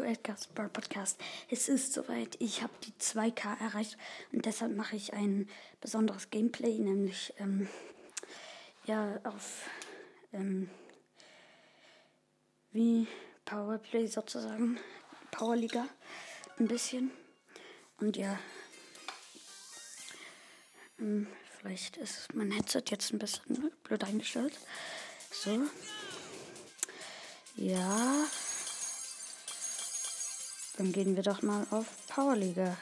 Edgar's Bar Podcast. Es ist soweit, ich habe die 2K erreicht und deshalb mache ich ein besonderes Gameplay, nämlich ähm, ja auf ähm, wie Powerplay sozusagen, Powerliga ein bisschen und ja ähm, vielleicht ist mein Headset jetzt ein bisschen blöd eingestellt. So. Ja. Dann gehen wir doch mal auf Powerliga.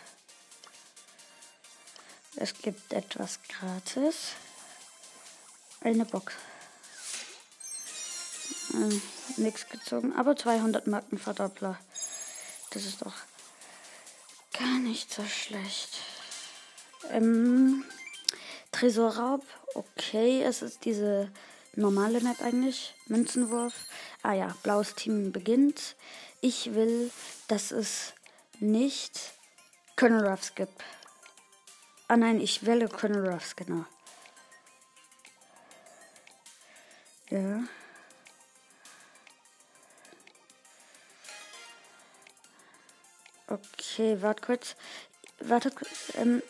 Es gibt etwas gratis. Eine Box. Hm, nix gezogen, aber 200 Marken Verdoppler. Das ist doch gar nicht so schlecht. Ähm, Tresorraub, okay, es ist diese normale Map eigentlich. Münzenwurf. Ah ja, blaues Team beginnt. Ich will, dass es nicht Colonel Ruffs gibt. Ah nein, ich wähle Colonel Ruffs, genau. Ja. Okay, warte kurz. Warte kurz. Ähm,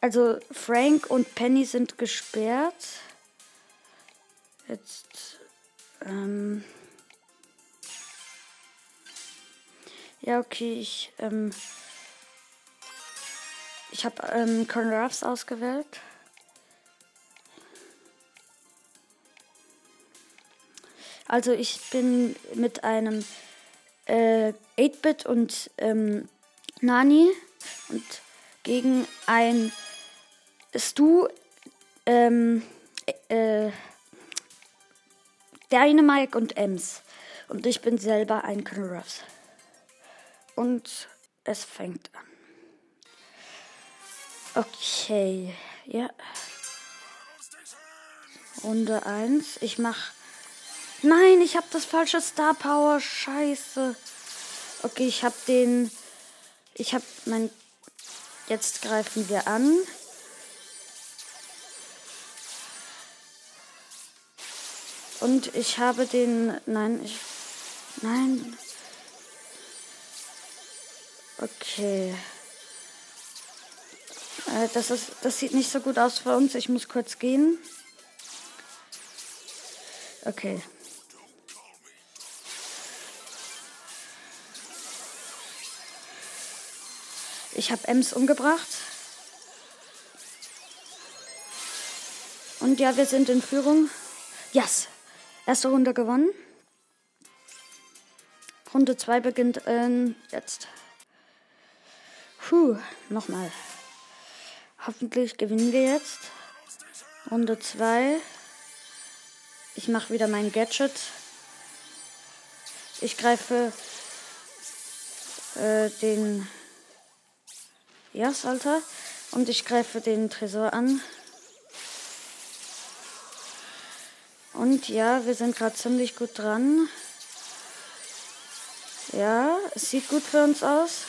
also Frank und Penny sind gesperrt. Jetzt. Ähm. Ja, okay, ich. Ähm, ich habe ähm, Colonel Ruffs ausgewählt. Also ich bin mit einem äh, 8-Bit und ähm, Nani und gegen ein Stu ähm, äh, Dynamike und Ems. Und ich bin selber ein Colonel Ruffs. Und es fängt an. Okay, ja. Runde 1. Ich mach. Nein, ich habe das falsche Star Power. Scheiße. Okay, ich habe den. Ich habe mein. Jetzt greifen wir an. Und ich habe den. Nein, ich. Nein. Okay. Äh, das, ist, das sieht nicht so gut aus für uns. Ich muss kurz gehen. Okay. Ich habe Ems umgebracht. Und ja, wir sind in Führung. Yes. Erste Runde gewonnen. Runde 2 beginnt ähm, jetzt. Puh, nochmal. Hoffentlich gewinnen wir jetzt. Runde 2. Ich mache wieder mein Gadget. Ich greife äh, den Jas, Alter. Und ich greife den Tresor an. Und ja, wir sind gerade ziemlich gut dran. Ja, es sieht gut für uns aus.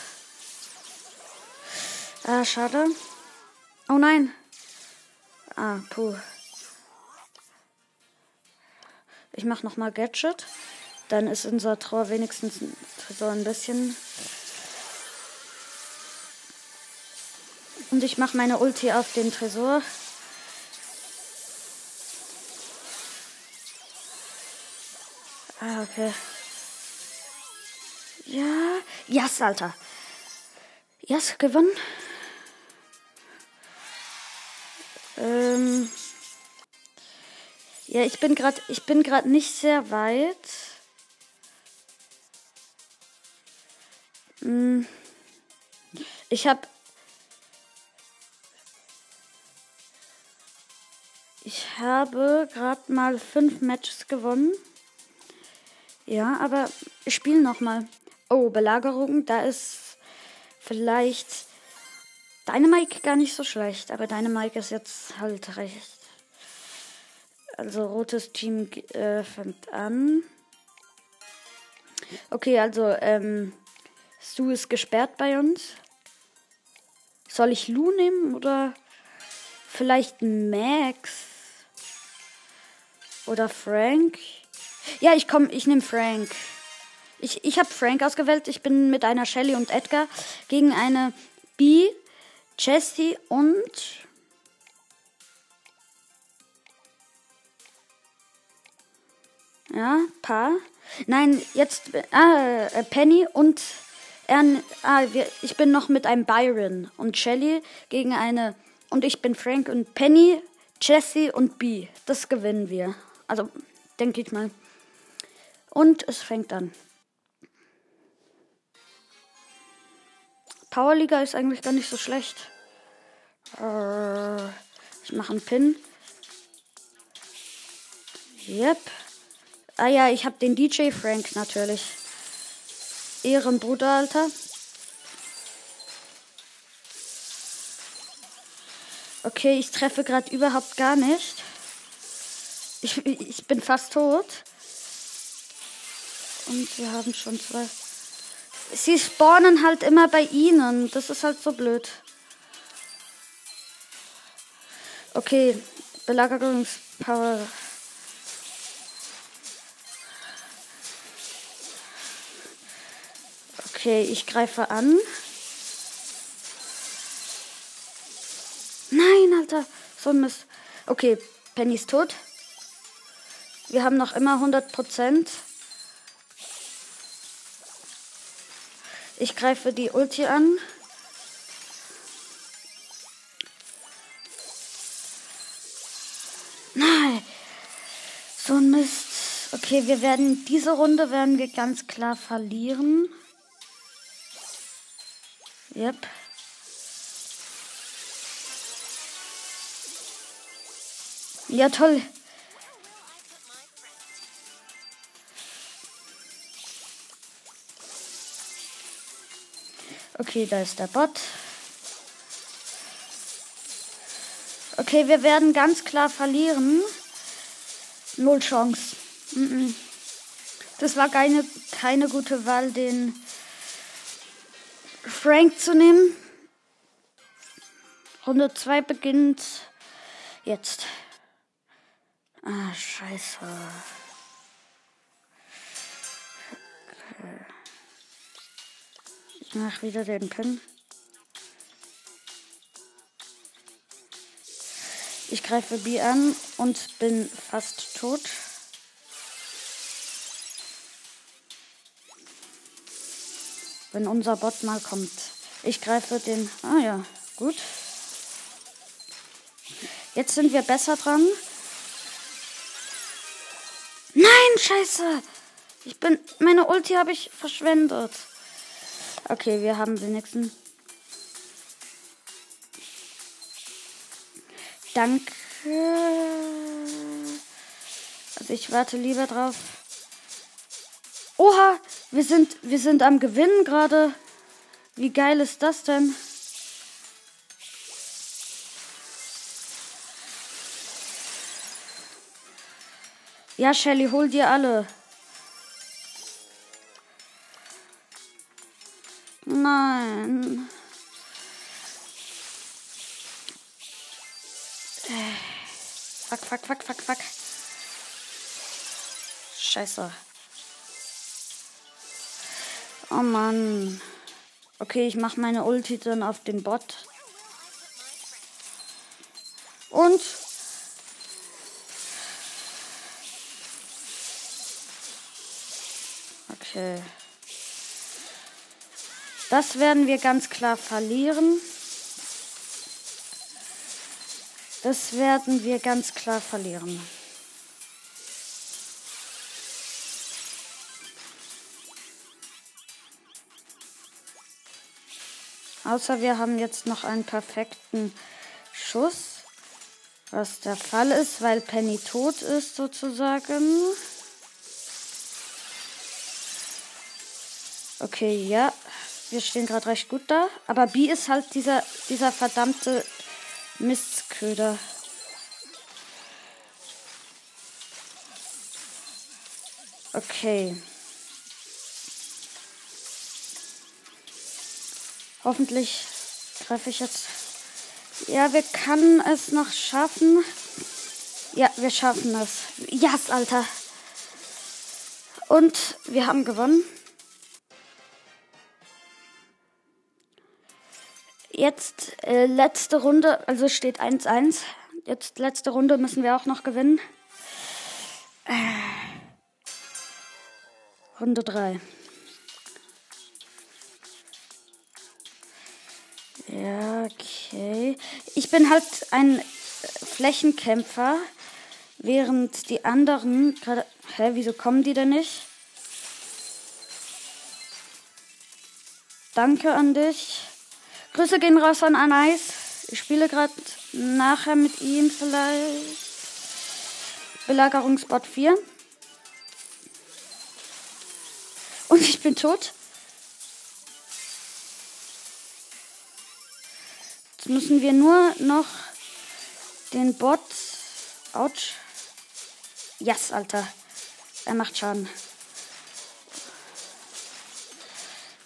Ah, schade. Oh nein. Ah, puh. Ich mach noch mal Gadget. Dann ist unser Tor wenigstens so ein bisschen. Und ich mach meine Ulti auf den Tresor. Ah, okay. Ja. Yes, Alter. Yes, gewonnen. Ähm. Ja, ich bin gerade, ich bin gerade nicht sehr weit. Hm. Ich habe Ich habe gerade mal fünf Matches gewonnen. Ja, aber ich spiele noch mal. Oh, Belagerung, da ist vielleicht deine Mike gar nicht so schlecht, aber deine Mike ist jetzt halt recht. Also rotes Team äh, fängt an. Okay, also ähm, Stu ist gesperrt bei uns. Soll ich Lu nehmen oder vielleicht Max oder Frank? Ja, ich komm, ich nehme Frank. Ich, ich habe Frank ausgewählt. Ich bin mit einer Shelly und Edgar gegen eine B, Jessie und. Ja, Paar. Nein, jetzt. Ah, äh, Penny und. Er, ah, wir, ich bin noch mit einem Byron und Shelly gegen eine. Und ich bin Frank und Penny, Jessie und B. Das gewinnen wir. Also, denke ich mal. Und es fängt an. Powerliga ist eigentlich gar nicht so schlecht. Äh, ich mache einen Pin. Yep. Ah ja, ich habe den DJ Frank natürlich. Ehrenbruder, Alter. Okay, ich treffe gerade überhaupt gar nicht. Ich, ich bin fast tot. Und wir haben schon zwei sie spawnen halt immer bei ihnen. Das ist halt so blöd. Okay, Belagerungspower. Okay, ich greife an. Nein, Alter. So ein Mist. Okay, Penny ist tot. Wir haben noch immer 100 Prozent. Ich greife die Ulti an. Nein. So ein Mist. Okay, wir werden diese Runde werden wir ganz klar verlieren. Yep. Ja, toll. Okay, da ist der Bot. Okay, wir werden ganz klar verlieren. Null Chance. Das war keine, keine gute Wahl, den Frank zu nehmen. Runde 2 beginnt jetzt. Ah, scheiße. Mach wieder den Pin. Ich greife B an und bin fast tot. Wenn unser Bot mal kommt. Ich greife den. Ah ja, gut. Jetzt sind wir besser dran. Nein, scheiße. Ich bin. Meine Ulti habe ich verschwendet. Okay, wir haben den nächsten. Danke. Also ich warte lieber drauf. Oha, wir sind, wir sind am Gewinnen gerade. Wie geil ist das denn? Ja, Shelly, hol dir alle. Scheiße. Oh Mann. Okay, ich mache meine Ulti dann auf den Bot. Und Okay. Das werden wir ganz klar verlieren. Das werden wir ganz klar verlieren. Außer wir haben jetzt noch einen perfekten Schuss. Was der Fall ist, weil Penny tot ist sozusagen. Okay, ja. Wir stehen gerade recht gut da. Aber B ist halt dieser, dieser verdammte Mistköder. Okay. Hoffentlich treffe ich jetzt. Ja, wir können es noch schaffen. Ja, wir schaffen es. Yes, Alter. Und wir haben gewonnen. Jetzt äh, letzte Runde, also steht 1-1. Jetzt letzte Runde müssen wir auch noch gewinnen. Äh. Runde 3. okay. Ich bin halt ein Flächenkämpfer, während die anderen. Hä, wieso kommen die denn nicht? Danke an dich. Grüße gehen raus an Anais. Ich spiele gerade nachher mit ihm vielleicht. Belagerungsbot 4. Und ich bin tot. Jetzt müssen wir nur noch den Bot. Autsch. Yes, Alter. Er macht Schaden.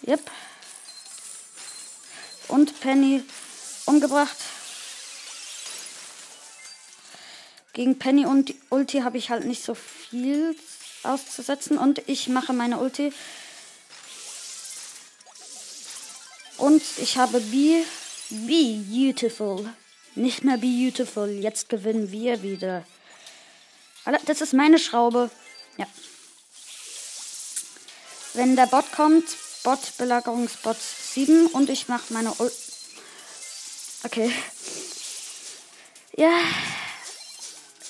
Yep. Und Penny umgebracht. Gegen Penny und Ulti habe ich halt nicht so viel auszusetzen. Und ich mache meine Ulti. Und ich habe B. Be beautiful. Nicht mehr beautiful. Jetzt gewinnen wir wieder. Das ist meine Schraube. Ja. Wenn der Bot kommt, Bot, Belagerungsbot 7 und ich mache meine Ul Okay. Ja.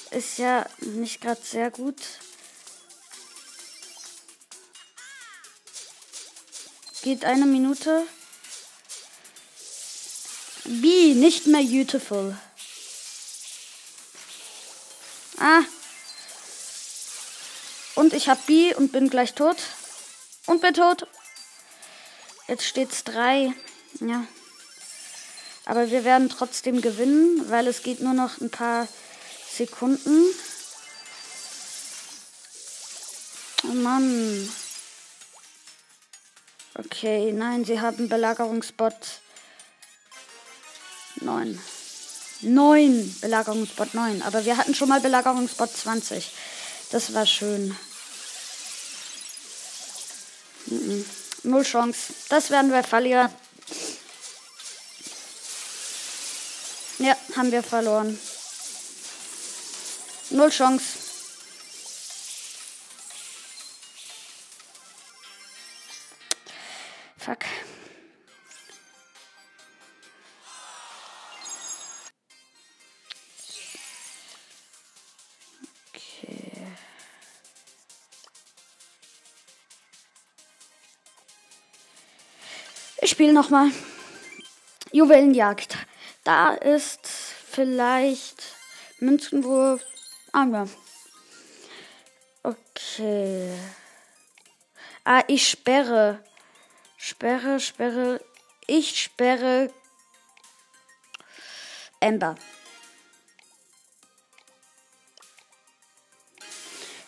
Ist ja nicht gerade sehr gut. Geht eine Minute. B, nicht mehr beautiful. Ah. Und ich hab B und bin gleich tot. Und bin tot. Jetzt steht's 3. Ja. Aber wir werden trotzdem gewinnen, weil es geht nur noch ein paar Sekunden. Oh Mann. Okay, nein, sie haben Belagerungsbot 9. 9 Belagerungsbot 9. Aber wir hatten schon mal Belagerungsbot 20. Das war schön. Null Chance. Das werden wir verlieren. Ja, haben wir verloren. Null Chance. Fuck. Spiel nochmal. Juwelenjagd. Da ist vielleicht Münzenwurf. Ah, ja. Okay. Ah, ich sperre. Sperre, sperre. Ich sperre. Ember.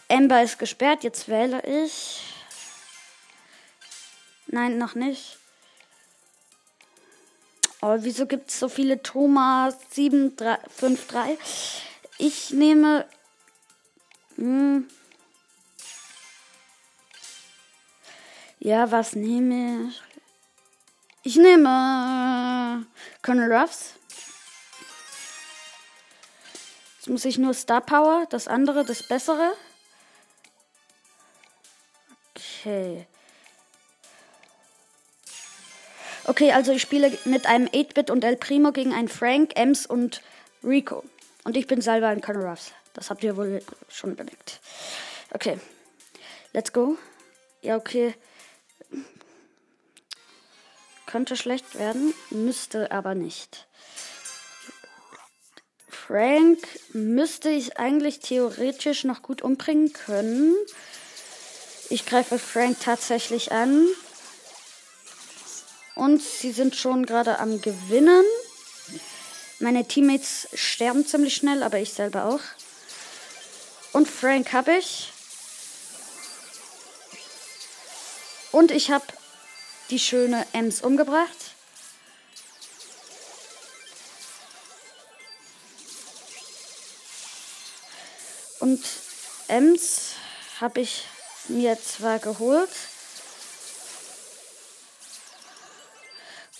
Ember ist gesperrt. Jetzt wähle ich. Nein, noch nicht. Oh, wieso gibt es so viele Thomas 753? Ich nehme. Hm, ja, was nehme ich? Ich nehme Colonel Ruffs. Jetzt muss ich nur Star Power, das andere, das bessere. Okay. Okay, also ich spiele mit einem 8-Bit und El Primo gegen einen Frank, Ems und Rico. Und ich bin selber ein Colonel Ruffs. Das habt ihr wohl schon bemerkt. Okay. Let's go. Ja, okay. Könnte schlecht werden, müsste aber nicht. Frank müsste ich eigentlich theoretisch noch gut umbringen können. Ich greife Frank tatsächlich an. Und sie sind schon gerade am Gewinnen. Meine Teammates sterben ziemlich schnell, aber ich selber auch. Und Frank habe ich. Und ich habe die schöne Ems umgebracht. Und Ems habe ich mir zwar geholt,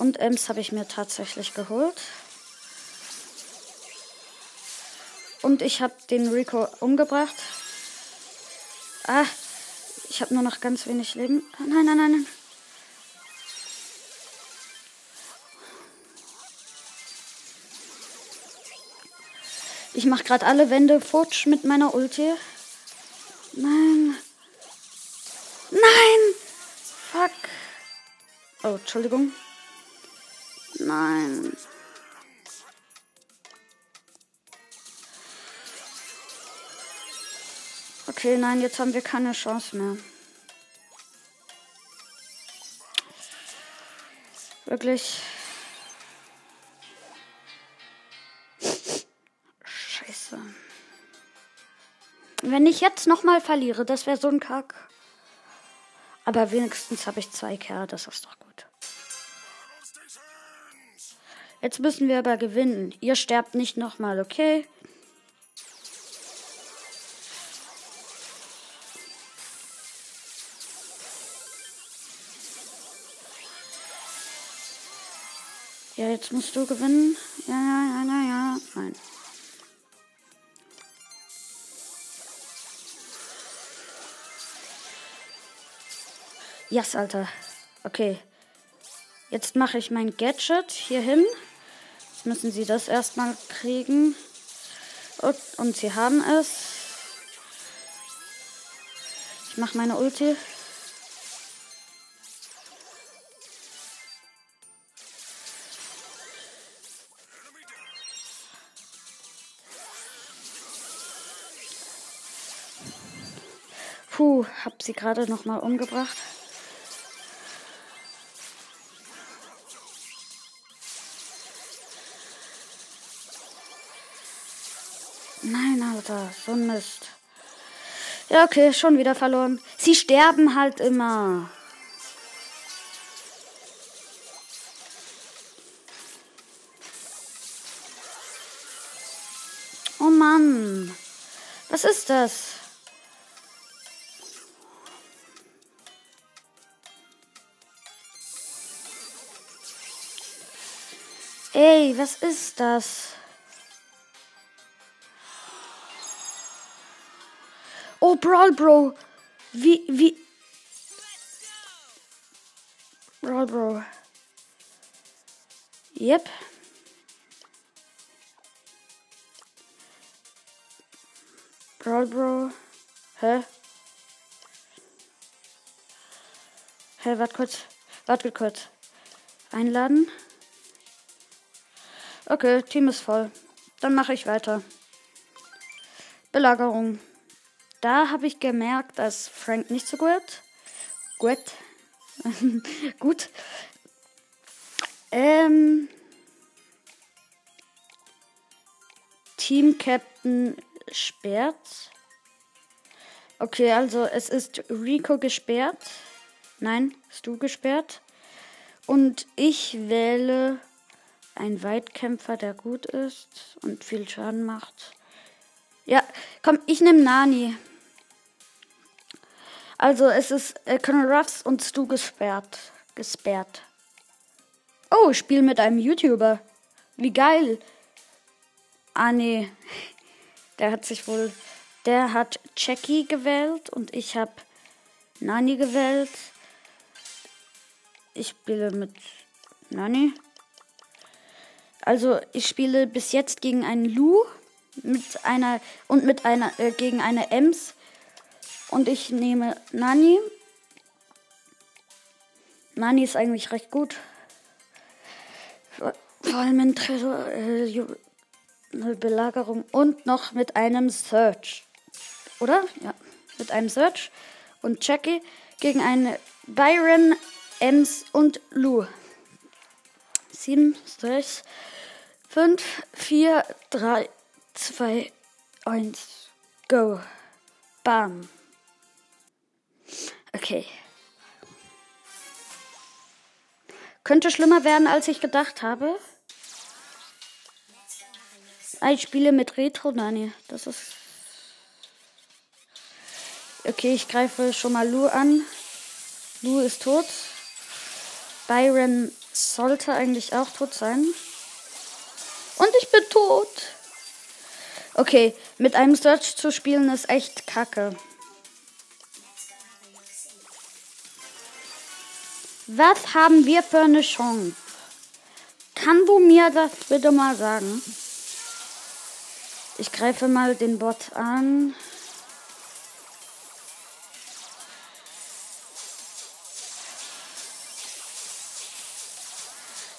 Und Ems habe ich mir tatsächlich geholt. Und ich habe den Rico umgebracht. Ah, ich habe nur noch ganz wenig Leben. Nein, nein, nein, nein. Ich mache gerade alle Wände futsch mit meiner Ulti. Nein. Nein! Fuck. Oh, Entschuldigung. Nein. Okay, nein, jetzt haben wir keine Chance mehr. Wirklich. Scheiße. Wenn ich jetzt nochmal verliere, das wäre so ein Kack. Aber wenigstens habe ich zwei Kerle, das ist doch gut. Jetzt müssen wir aber gewinnen. Ihr sterbt nicht nochmal, okay? Ja, jetzt musst du gewinnen. Ja, ja, ja, ja, ja. Nein. Yes, Alter. Okay. Jetzt mache ich mein Gadget hier hin. Jetzt müssen sie das erstmal kriegen. Und, und sie haben es. Ich mache meine Ulti. Puh, hab sie gerade noch mal umgebracht. Alter, so ein Mist. Ja, okay, schon wieder verloren. Sie sterben halt immer. Oh Mann. Was ist das? Ey, was ist das? Oh, Brawl Bro. Wie, wie. Brawl Bro. Yep. Brawl Bro. Hä? Hä, warte kurz. Warte kurz. Einladen. Okay, Team ist voll. Dann mache ich weiter. Belagerung. Da habe ich gemerkt, dass Frank nicht so gut. Gut. gut. Ähm. Team Captain sperrt. Okay, also es ist Rico gesperrt. Nein, du gesperrt. Und ich wähle ein Weitkämpfer, der gut ist und viel Schaden macht. Ja, komm, ich nehme Nani. Also es ist äh, Colonel Ruffs und Stu gesperrt. Gesperrt. Oh, ich spiele mit einem YouTuber. Wie geil. Ah, nee. Der hat sich wohl. Der hat Jackie gewählt und ich habe Nani gewählt. Ich spiele mit Nani. Also ich spiele bis jetzt gegen einen Lu mit einer und mit einer äh, gegen eine Ems und ich nehme Nani. Nani ist eigentlich recht gut. Vor allem in Tresor, äh, Belagerung und noch mit einem Search. Oder? Ja, mit einem Search und Jackie gegen eine Byron, Ems und Lou. 7, 6, 5, 4, 3, 2, 1, go. Bam. Okay. Könnte schlimmer werden, als ich gedacht habe. Ah, ich spiele mit Retro. Nein, das ist. Okay, ich greife schon mal Lu an. Lu ist tot. Byron sollte eigentlich auch tot sein. Und ich bin tot. Okay, mit einem Search zu spielen ist echt kacke. Was haben wir für eine Chance? Kann du mir das bitte mal sagen? Ich greife mal den Bot an.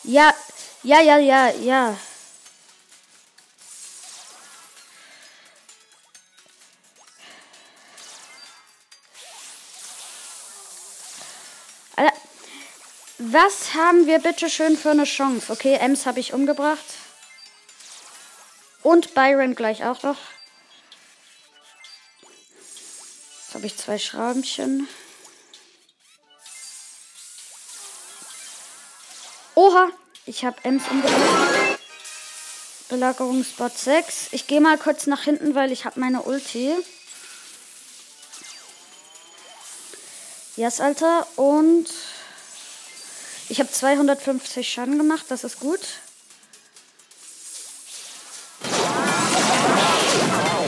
Ja, ja, ja, ja, ja. Alter, was haben wir bitte schön für eine Chance? Okay, Ems habe ich umgebracht. Und Byron gleich auch noch. Jetzt habe ich zwei Schraubchen. Oha, ich habe Ems umgebracht. Belagerungsbot 6. Ich gehe mal kurz nach hinten, weil ich habe meine Ulti. Yes, Alter. Und ich habe 250 Schaden gemacht. Das ist gut.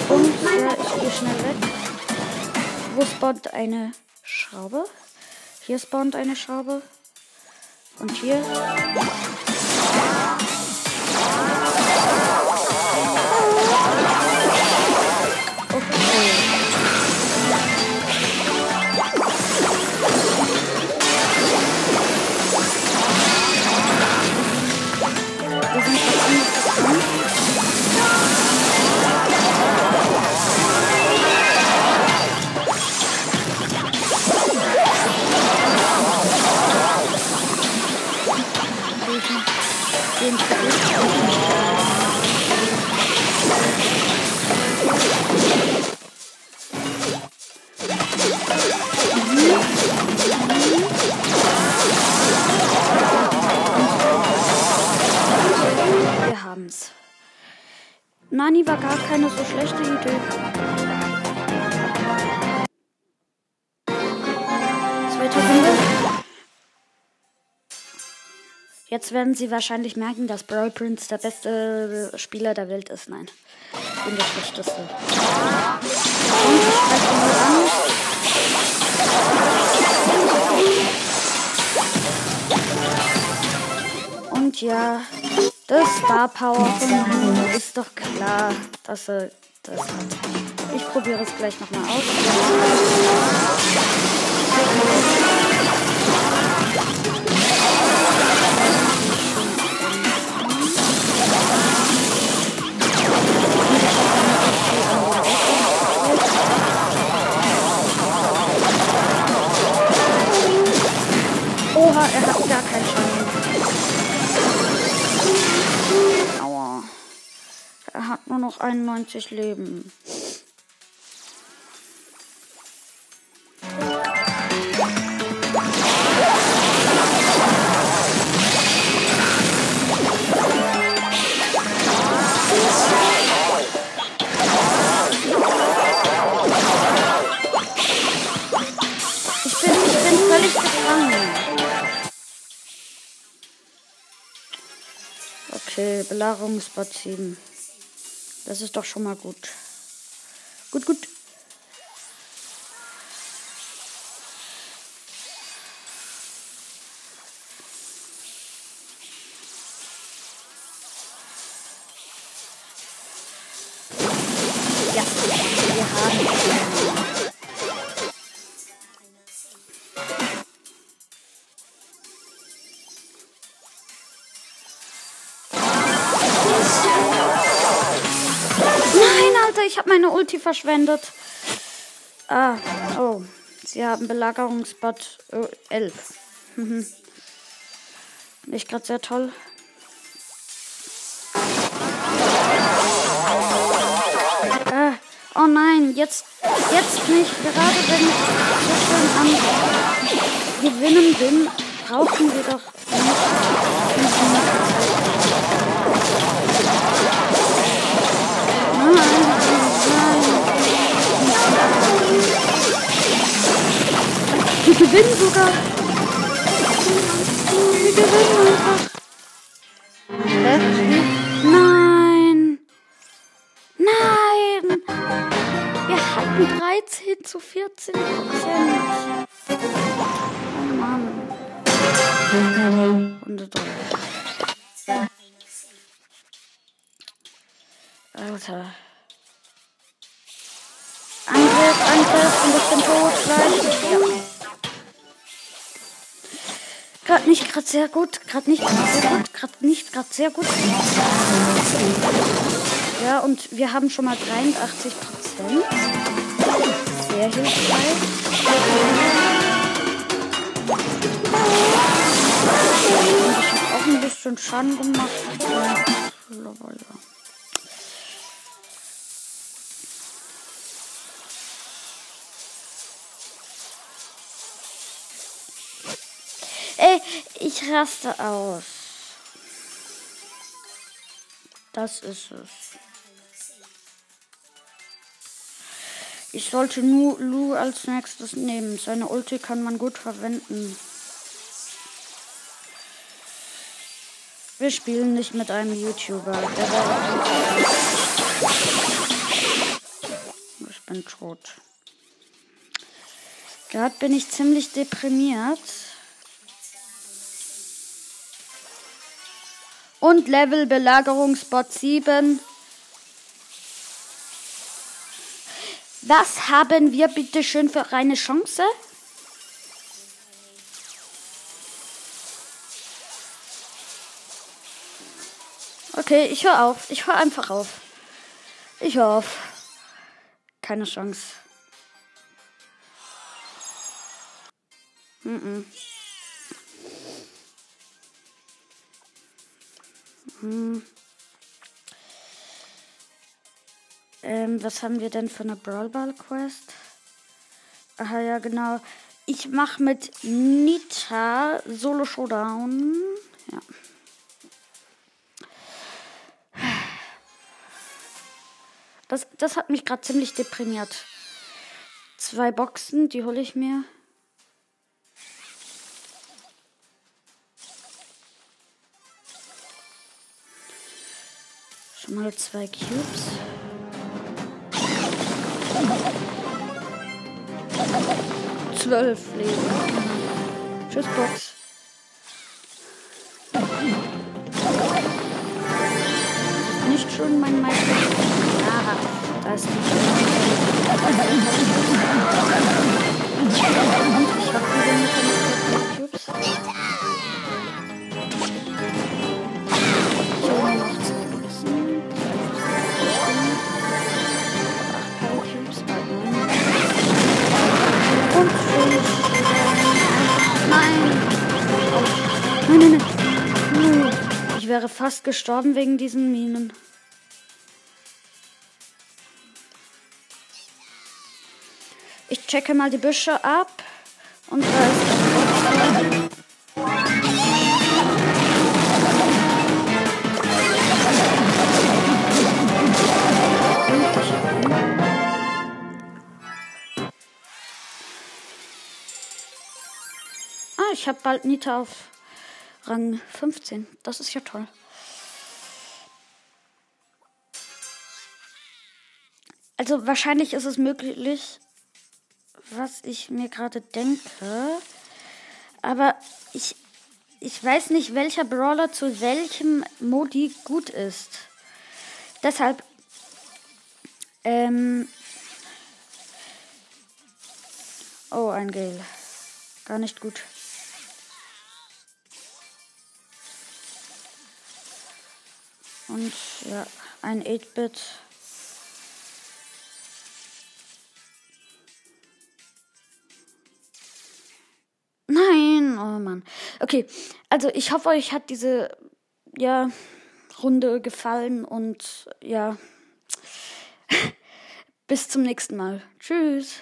Und ja, ich gehe schnell weg. Wo spawnt eine Schraube? Hier spawnt eine Schraube. Und hier. Nani war gar keine so schlechte Idee. Jetzt werden sie wahrscheinlich merken, dass Brawl Prince der beste Spieler der Welt ist. Nein, ich bin der schlechteste. Und ich greife mal an. Und ja, das Star Power ist doch klar, dass er das hat. Ich probiere es gleich nochmal aus. 90 Leben. Okay, Belagerungsbad 7. Das ist doch schon mal gut. Gut, gut. Ja, wir haben. Meine Ulti verschwendet. Ah, oh. Sie haben Belagerungsbot äh, 11. Mhm. Nicht gerade sehr toll. Ah, oh nein, jetzt, jetzt nicht. Gerade wenn ich so schön am Gewinnen bin, brauchen wir doch gewinnen sogar. gewinnen einfach. Hä? Nein. Nein. Wir hatten 13 zu 14 Prozent. Oh Mann. Runde 3. Alter. Angriff, Angriff und ich bin tot gleich. Ja. Gerade nicht gerade sehr gut, gerade nicht gerade sehr gut, gerade nicht gerade sehr gut. Ja, und wir haben schon mal 83 Prozent. Sehr hilfreich. Und ich habe auch ein bisschen Schaden gemacht. Ja, Ey, ich raste aus. Das ist es. Ich sollte nur Lu als nächstes nehmen. Seine Ulti kann man gut verwenden. Wir spielen nicht mit einem YouTuber. ich bin tot. Gerade bin ich ziemlich deprimiert. Und Level Belagerungsbot 7. Was haben wir bitte schön für eine Chance? Okay, ich höre auf. Ich höre einfach auf. Ich höre auf. Keine Chance. Mm -mm. Hm. Ähm, was haben wir denn für eine Brawl Ball Quest? Aha, ja, genau. Ich mache mit Nita Solo Showdown. Ja. Das, das hat mich gerade ziemlich deprimiert. Zwei Boxen, die hole ich mir. Mal zwei Cubes. Zwölf Leben. Tschüss, Box. Nicht schon mein Meister. Aha, da ist schon. Und ich hab wieder mit wäre fast gestorben wegen diesen Minen. Ich checke mal die Büsche ab. Und da ist Ah, ich habe bald Nita auf Rang 15. Das ist ja toll. Also wahrscheinlich ist es möglich, was ich mir gerade denke. Aber ich, ich weiß nicht, welcher Brawler zu welchem Modi gut ist. Deshalb, ähm, oh, ein Gale. Gar nicht gut. Und ja, ein 8-Bit. Nein, oh Mann. Okay, also ich hoffe, euch hat diese ja, Runde gefallen und ja, bis zum nächsten Mal. Tschüss.